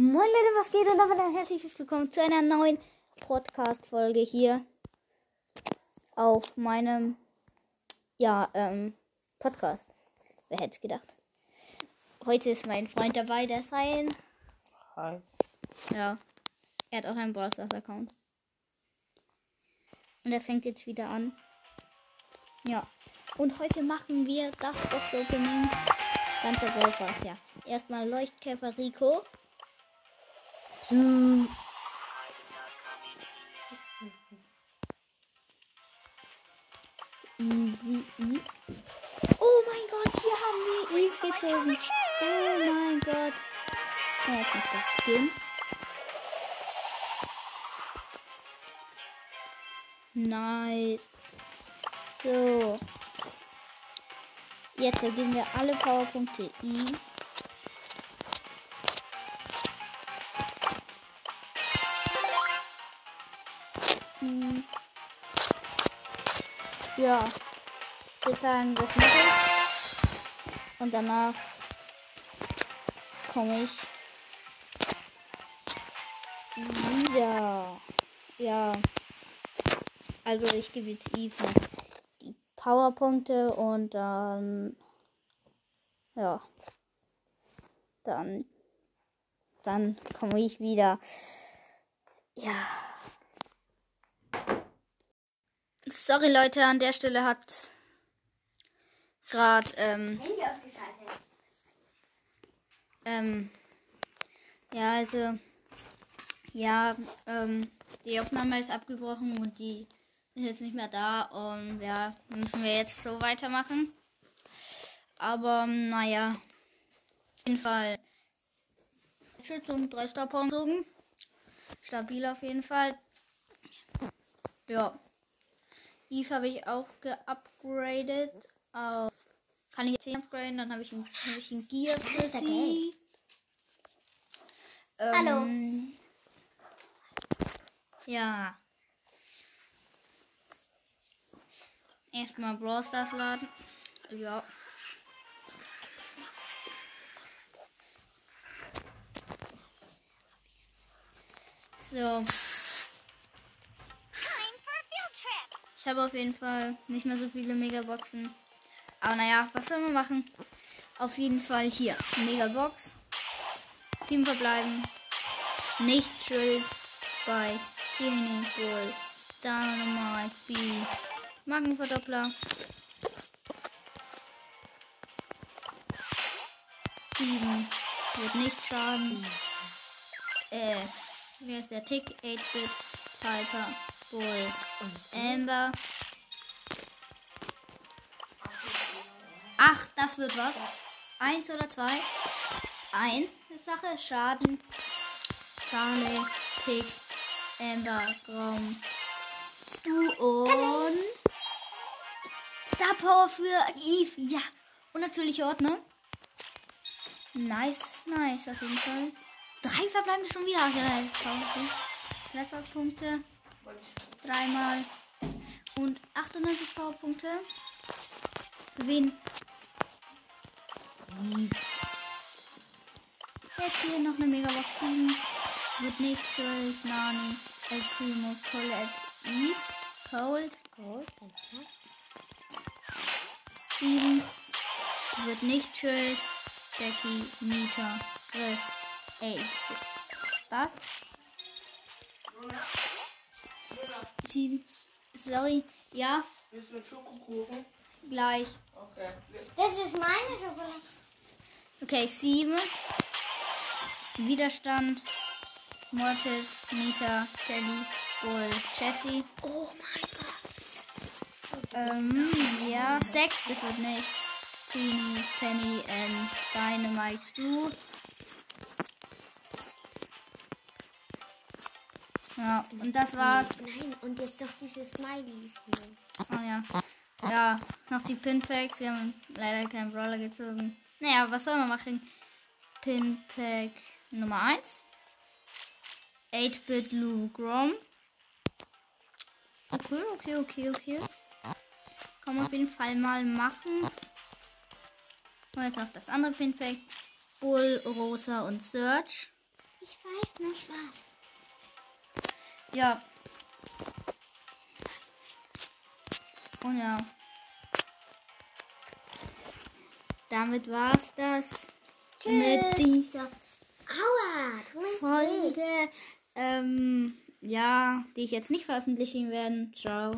Moin Leute, was geht? Und damit ein herzliches Willkommen zu einer neuen Podcast-Folge hier auf meinem, ja, ähm, Podcast. Wer hätte es gedacht? Heute ist mein Freund dabei, der sein. Hi. Ja, er hat auch einen Brawl Account. Und er fängt jetzt wieder an. Ja. Und heute machen wir das Box Opening. Ganze Brawl ja. Erstmal Leuchtkäfer Rico. Easy. Oh mein Gott, hier haben wir Eve gezogen. Oh mein Gott. Oh, jetzt noch das Skin. Nice. So. Jetzt geben wir alle Powerpunkte Eve. Hm. Ja. Wir sagen das Mittel. Und danach komme ich wieder. Ja. Also ich gebe jetzt noch die Powerpunkte und dann ja. Dann dann komme ich wieder. Ja. Sorry Leute, an der Stelle hat gerade ähm, Handy ausgeschaltet. ähm, ja, also, ja, ähm, die Aufnahme ist abgebrochen und die ist jetzt nicht mehr da und ja, müssen wir jetzt so weitermachen. Aber, naja, auf jeden Fall Schütze und drei gezogen. Stabil auf jeden Fall. Ja. Eve habe ich auch geupgradet auf. Kann ich jetzt 10 upgraden, dann habe ich einen, hab ich einen Gear für sie. Hallo. Ähm, Ja. Erstmal Brawl Stars laden. Ja. So. Habe auf jeden Fall nicht mehr so viele Megaboxen. Aber naja, was soll man machen? Auf jeden Fall hier. Megabox. Sieben verbleiben. Nicht Drill. Spike. Genie. Bull. Dynamite. B. Magenverdoppler. Sieben. Wird nicht schaden. Äh. Wer ist der Tick? 8-Bit. Piper. Bull. Amber. Ach, das wird was. Eins oder zwei? Eins ist Sache. Schaden. Barley, Tick, Amber, Raum, Stu und Star Power für Eve. Ja. Und natürlich Ordner. Nice, nice auf jeden Fall. Drei verbleiben schon wieder. Ja, Trefferpunkte. Dreimal. Und 98 Powerpunkte. Gewinn. Jetzt hier noch eine Megabox 7. Wird nicht Joel, Nani, El Primo, Colette, Eve, Cold, Gold, ganz klar. 7. Wird nicht Joel, Jackie, Nita, Griff, 8. Was? 7. Sorry. Ja, Willst du einen Schokokuchen? gleich. Okay. Das ist meine Schokolade. Okay, 7. Widerstand. Mortis, Nita, Shelly, Bull, Jessie. Oh mein Gott. Ähm, ja, 6, das wird nichts. Trini, Penny, and Dynamite, Stu. Ja, und das war's. Nein, und jetzt doch diese Smileys. Oh ja. Ja, noch die Pinpacks. Wir haben leider keinen Brawler gezogen. Naja, was soll man machen? Pinpack Nummer 1. 8-Bit Lou Grom. Okay, okay, okay, okay. Kann man auf jeden Fall mal machen. Und jetzt noch das andere Pinpack. Bull, Rosa und Search. Ich weiß nicht was. Ja. Und ja. Damit war's das mit dieser Aua. Folge. Ähm, ja, die ich jetzt nicht veröffentlichen werde. Ciao.